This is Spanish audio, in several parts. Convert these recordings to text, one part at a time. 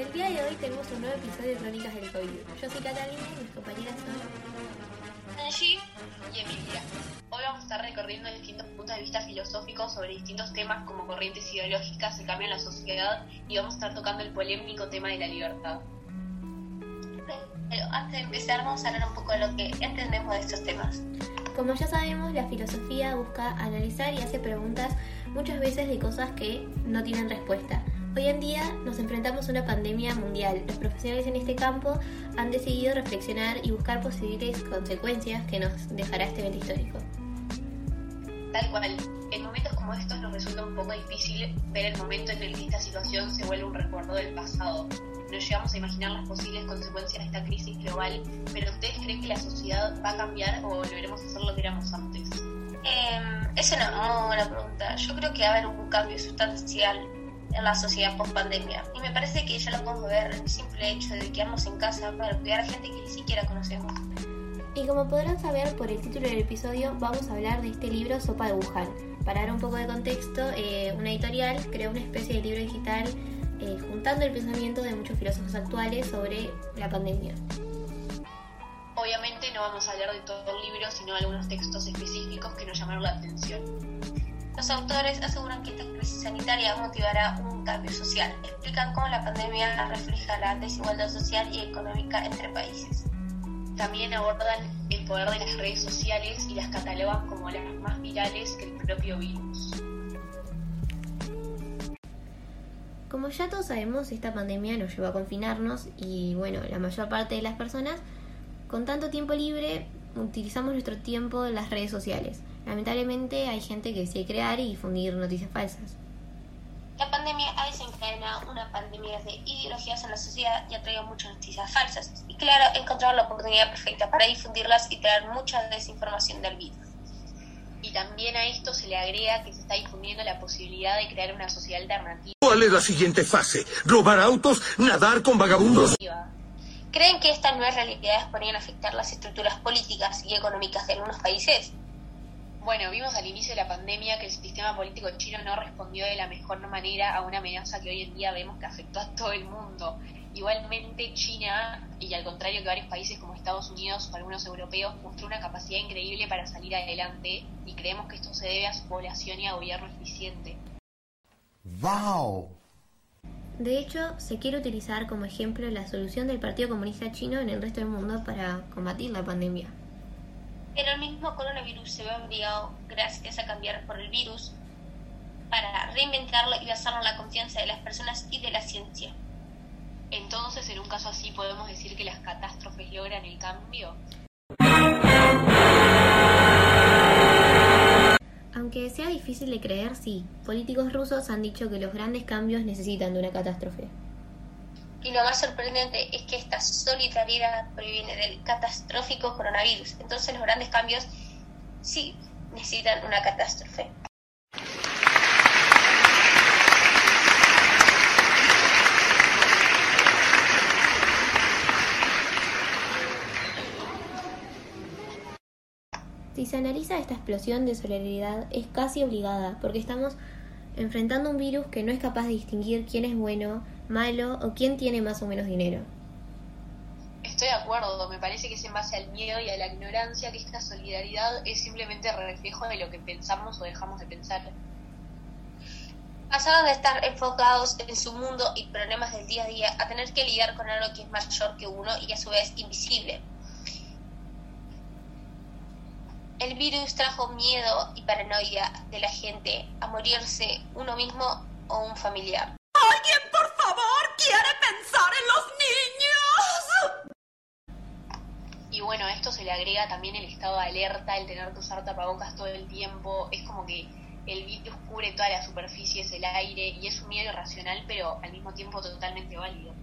El día de hoy tenemos un nuevo episodio de Crónicas del COVID. Yo soy Catalina y mis compañeras son Angie y Emilia. Hoy vamos a estar recorriendo distintos puntos de vista filosóficos sobre distintos temas como corrientes ideológicas que cambian la sociedad y vamos a estar tocando el polémico tema de la libertad. Pero antes de empezar vamos a hablar un poco de lo que entendemos de estos temas. Como ya sabemos, la filosofía busca analizar y hace preguntas muchas veces de cosas que no tienen respuesta. Hoy en día nos enfrentamos a una pandemia mundial. Los profesionales en este campo han decidido reflexionar y buscar posibles consecuencias que nos dejará este evento histórico. Tal cual, en momentos como estos nos resulta un poco difícil ver el momento en el que esta situación se vuelve un recuerdo del pasado. Nos llegamos a imaginar las posibles consecuencias de esta crisis global, pero ¿ustedes creen que la sociedad va a cambiar o volveremos a ser lo que éramos antes? Eh, es una muy buena pregunta. Yo creo que va a haber un cambio sustancial en la sociedad post pandemia. Y me parece que ya lo podemos ver en el simple hecho de quedarnos en casa para cuidar a gente que ni siquiera conocemos. Y como podrán saber por el título del episodio, vamos a hablar de este libro Sopa de Wuhan. Para dar un poco de contexto, eh, una editorial creó una especie de libro digital eh, juntando el pensamiento de muchos filósofos actuales sobre la pandemia. Obviamente no vamos a hablar de todo el libro, sino de algunos textos específicos que nos llamaron la atención. Los autores aseguran que esta crisis sanitaria motivará un cambio social. Explican cómo la pandemia refleja la desigualdad social y económica entre países. También abordan el poder de las redes sociales y las catalogan como las más virales que el propio virus. Como ya todos sabemos, esta pandemia nos llevó a confinarnos y bueno, la mayor parte de las personas con tanto tiempo libre utilizamos nuestro tiempo en las redes sociales. Lamentablemente hay gente que decide crear y difundir noticias falsas. La pandemia ha desencadenado una pandemia de ideologías en la sociedad y ha traído muchas noticias falsas. Y claro, encontraron la oportunidad perfecta para difundirlas y traer mucha desinformación del virus. Y también a esto se le agrega que se está difundiendo la posibilidad de crear una sociedad alternativa. ¿Cuál es la siguiente fase? ¿Robar autos? ¿Nadar con vagabundos? ¿Creen que estas nuevas realidades podrían afectar las estructuras políticas y económicas de algunos países? Bueno, vimos al inicio de la pandemia que el sistema político chino no respondió de la mejor manera a una amenaza que hoy en día vemos que afectó a todo el mundo. Igualmente China, y al contrario que varios países como Estados Unidos o algunos europeos, mostró una capacidad increíble para salir adelante y creemos que esto se debe a su población y a gobierno eficiente. ¡Wow! De hecho, se quiere utilizar como ejemplo la solución del Partido Comunista Chino en el resto del mundo para combatir la pandemia. Pero el mismo coronavirus se ve obligado, gracias a cambiar por el virus, para reinventarlo y basarlo en la confianza de las personas y de la ciencia. Entonces, en un caso así, podemos decir que las catástrofes logran el cambio. Aunque sea difícil de creer, sí, políticos rusos han dicho que los grandes cambios necesitan de una catástrofe. Y lo más sorprendente es que esta solidaridad proviene del catastrófico coronavirus. Entonces los grandes cambios sí necesitan una catástrofe. Si se analiza esta explosión de solidaridad es casi obligada, porque estamos enfrentando un virus que no es capaz de distinguir quién es bueno, malo o quién tiene más o menos dinero. Estoy de acuerdo, me parece que es en base al miedo y a la ignorancia que esta solidaridad es simplemente reflejo de lo que pensamos o dejamos de pensar. Pasaron de estar enfocados en su mundo y problemas del día a día a tener que lidiar con algo que es mayor que uno y a su vez invisible. El virus trajo miedo y paranoia de la gente a morirse uno mismo o un familiar. ¿Alguien, por favor, quiere pensar en los niños? Y bueno, a esto se le agrega también el estado de alerta, el tener que usar tapabocas todo el tiempo. Es como que el virus cubre toda la superficie, es el aire, y es un miedo irracional, pero al mismo tiempo totalmente válido.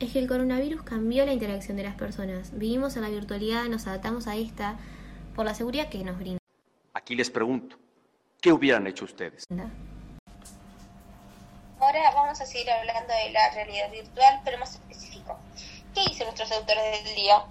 Es que el coronavirus cambió la interacción de las personas. Vivimos en la virtualidad, nos adaptamos a esta por la seguridad que nos brinda. Aquí les pregunto, ¿qué hubieran hecho ustedes? Ahora vamos a seguir hablando de la realidad virtual, pero más específico. ¿Qué dicen nuestros autores del día?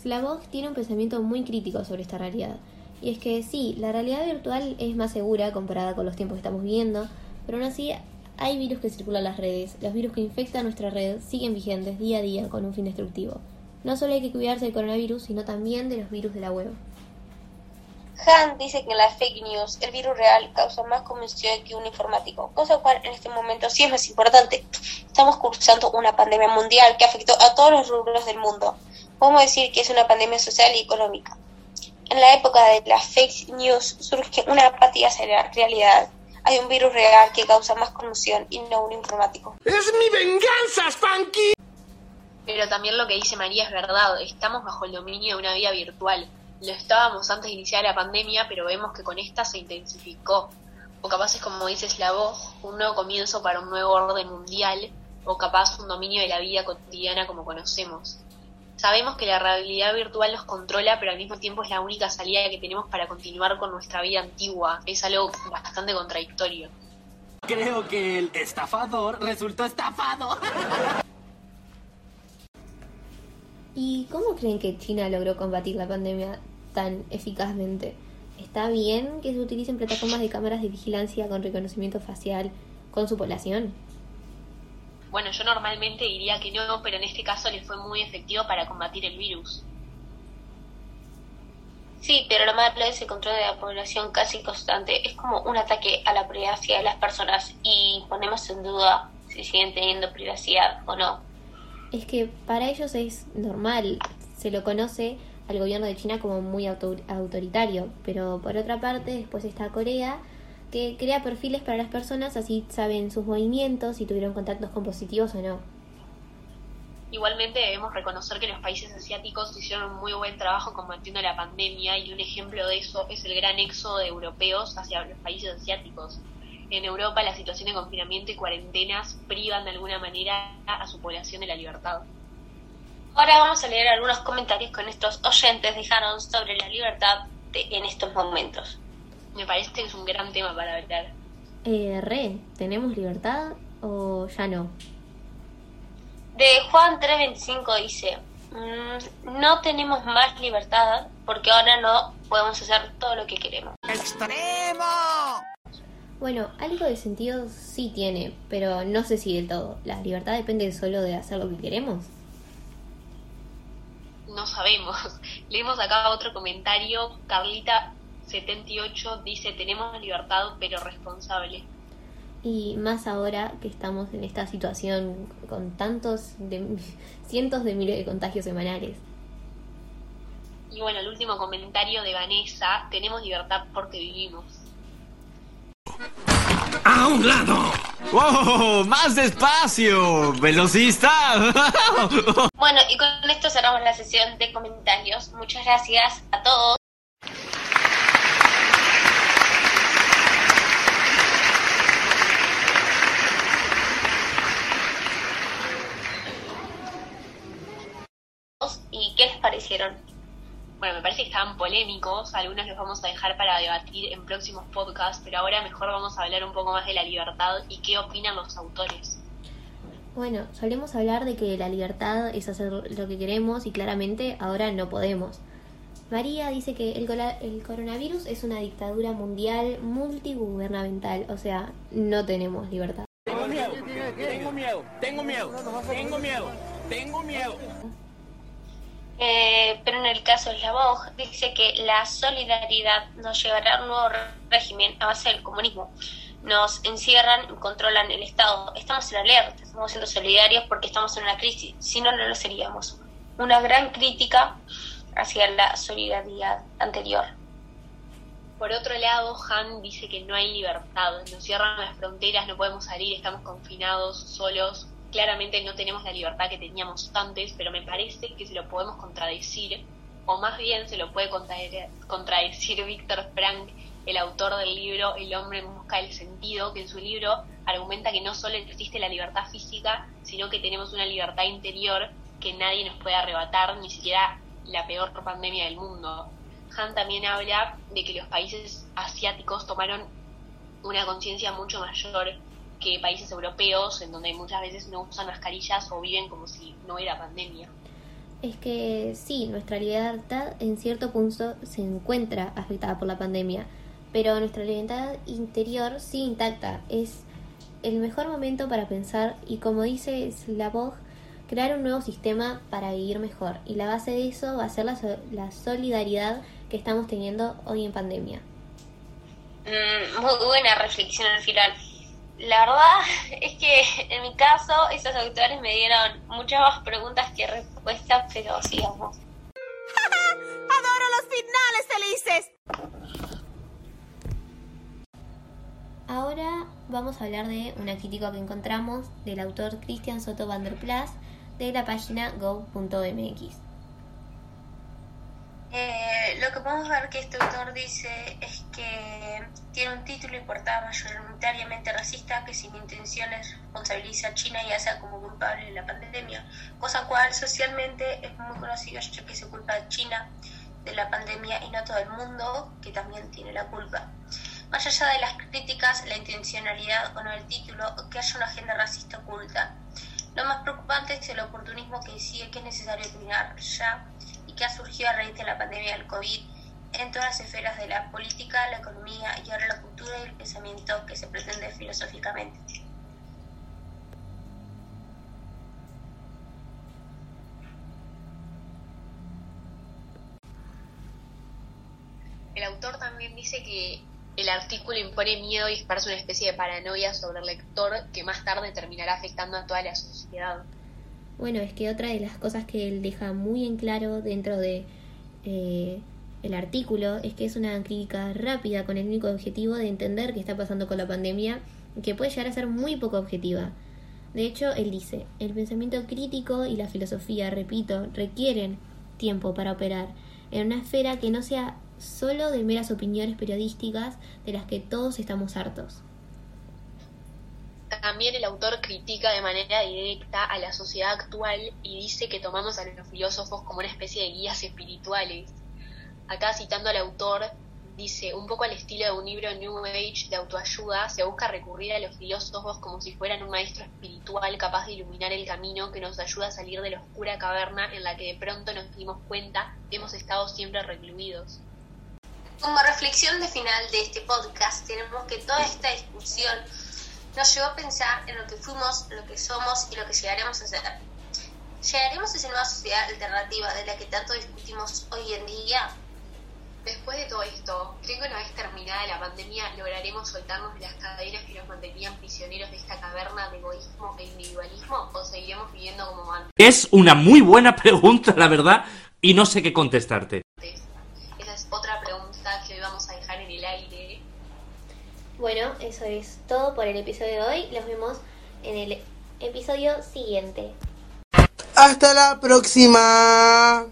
Slavoj tiene un pensamiento muy crítico sobre esta realidad. Y es que sí, la realidad virtual es más segura comparada con los tiempos que estamos viviendo, pero aún así hay virus que circulan en las redes. Los virus que infectan nuestra red siguen vigentes día a día con un fin destructivo. No solo hay que cuidarse del coronavirus, sino también de los virus de la web. Han dice que en las fake news el virus real causa más conmoción que un informático, cosa cual en este momento sí es más importante. Estamos cursando una pandemia mundial que afectó a todos los rubros del mundo. Podemos decir que es una pandemia social y económica. En la época de las fake news surge una apatía hacia la realidad. Hay un virus real que causa más conmoción y no un informático. ¡Es mi venganza, Spanky! Pero también lo que dice María es verdad, estamos bajo el dominio de una vida virtual. Lo estábamos antes de iniciar la pandemia, pero vemos que con esta se intensificó. O capaz es como dices la voz, un nuevo comienzo para un nuevo orden mundial, o capaz un dominio de la vida cotidiana como conocemos. Sabemos que la realidad virtual nos controla, pero al mismo tiempo es la única salida que tenemos para continuar con nuestra vida antigua. Es algo bastante contradictorio. Creo que el estafador resultó estafado. ¿Y cómo creen que China logró combatir la pandemia tan eficazmente? ¿Está bien que se utilicen plataformas de cámaras de vigilancia con reconocimiento facial con su población? Bueno, yo normalmente diría que no, pero en este caso le fue muy efectivo para combatir el virus. Sí, pero lo malo es el control de la población casi constante. Es como un ataque a la privacidad de las personas y ponemos en duda si siguen teniendo privacidad o no. Es que para ellos es normal, se lo conoce al gobierno de China como muy autor- autoritario, pero por otra parte después está Corea que crea perfiles para las personas así saben sus movimientos, si tuvieron contactos con positivos o no. Igualmente debemos reconocer que los países asiáticos hicieron un muy buen trabajo combatiendo la pandemia y un ejemplo de eso es el gran éxodo de europeos hacia los países asiáticos. En Europa la situación de confinamiento y cuarentenas privan de alguna manera a su población de la libertad. Ahora vamos a leer algunos comentarios que nuestros oyentes dejaron sobre la libertad de- en estos momentos. Me parece que es un gran tema para hablar. Eh, re, ¿tenemos libertad o ya no? De Juan 325 dice, "Mm, no tenemos más libertad porque ahora no podemos hacer todo lo que queremos. Bueno, algo de sentido sí tiene, pero no sé si del todo. La libertad depende solo de hacer lo que queremos. No sabemos. Leemos acá otro comentario. Carlita78 dice, tenemos libertad pero responsable. Y más ahora que estamos en esta situación con tantos, de, cientos de miles de contagios semanales. Y bueno, el último comentario de Vanessa, tenemos libertad porque vivimos. ¡A un lado! ¡Wow! ¡Más despacio! ¡Velocista! Bueno, y con esto cerramos la sesión de comentarios. Muchas gracias a todos. ¿Y qué les parecieron? Bueno, me parece que estaban polémicos, algunos los vamos a dejar para debatir en próximos podcasts, pero ahora mejor vamos a hablar un poco más de la libertad y qué opinan los autores. Bueno, solemos hablar de que la libertad es hacer lo que queremos y claramente ahora no podemos. María dice que el, cola- el coronavirus es una dictadura mundial multigubernamental, o sea, no tenemos libertad. Tengo miedo, tengo miedo, tengo miedo, tengo miedo, tengo miedo. Eh, pero en el caso de la Vogue dice que la solidaridad nos llevará a un nuevo régimen a base del comunismo. Nos encierran controlan el Estado. Estamos en alerta, estamos siendo solidarios porque estamos en una crisis. Si no, no lo seríamos. Una gran crítica hacia la solidaridad anterior. Por otro lado, Han dice que no hay libertad, nos cierran las fronteras, no podemos salir, estamos confinados, solos. Claramente no tenemos la libertad que teníamos antes, pero me parece que se lo podemos contradecir, o más bien se lo puede contradecir Víctor Frank, el autor del libro El hombre en busca del sentido, que en su libro argumenta que no solo existe la libertad física, sino que tenemos una libertad interior que nadie nos puede arrebatar, ni siquiera la peor pandemia del mundo. Han también habla de que los países asiáticos tomaron una conciencia mucho mayor que países europeos, en donde muchas veces no usan mascarillas o viven como si no hubiera pandemia. Es que sí, nuestra libertad en cierto punto se encuentra afectada por la pandemia, pero nuestra libertad interior sigue intacta. Es el mejor momento para pensar y como dice Slavoj, crear un nuevo sistema para vivir mejor. Y la base de eso va a ser la, la solidaridad que estamos teniendo hoy en pandemia. Mm, muy buena reflexión al final. La verdad es que en mi caso esos autores me dieron muchas más preguntas que respuestas, pero sigamos. ¡Adoro los finales felices! Ahora vamos a hablar de una crítica que encontramos del autor Christian Soto van der Plas de la página go.mx. Eh, lo que podemos ver que este autor dice es que tiene un título y portada mayoritariamente racista que sin intenciones responsabiliza a China ya sea como culpable de la pandemia, cosa cual socialmente es muy conocido ya que se culpa a China de la pandemia y no todo el mundo que también tiene la culpa. Más allá de las críticas, la intencionalidad o no del título, que haya una agenda racista oculta. Lo más preocupante es el oportunismo que sigue que es necesario eliminar ya que ha surgido a raíz de la pandemia del COVID en todas las esferas de la política, la economía y ahora la cultura y el pensamiento que se pretende filosóficamente. El autor también dice que el artículo impone miedo y esparce una especie de paranoia sobre el lector que más tarde terminará afectando a toda la sociedad. Bueno, es que otra de las cosas que él deja muy en claro dentro de eh, el artículo es que es una crítica rápida con el único objetivo de entender qué está pasando con la pandemia, que puede llegar a ser muy poco objetiva. De hecho, él dice, el pensamiento crítico y la filosofía, repito, requieren tiempo para operar en una esfera que no sea solo de meras opiniones periodísticas de las que todos estamos hartos. También el autor critica de manera directa a la sociedad actual y dice que tomamos a los filósofos como una especie de guías espirituales. Acá citando al autor, dice, un poco al estilo de un libro New Age de autoayuda, se busca recurrir a los filósofos como si fueran un maestro espiritual capaz de iluminar el camino que nos ayuda a salir de la oscura caverna en la que de pronto nos dimos cuenta que hemos estado siempre recluidos. Como reflexión de final de este podcast, tenemos que toda esta discusión nos llevó a pensar en lo que fuimos, lo que somos y lo que llegaremos a ser. ¿Llegaremos a esa nueva sociedad alternativa de la que tanto discutimos hoy en día? Después de todo esto, ¿creen que una vez terminada la pandemia lograremos soltarnos de las cadenas que nos mantenían prisioneros de esta caverna de egoísmo e individualismo o seguiremos viviendo como antes? Es una muy buena pregunta, la verdad, y no sé qué contestarte. Esa es otra pregunta que hoy vamos a dejar en el aire bueno, eso es todo por el episodio de hoy. Los vemos en el episodio siguiente. Hasta la próxima.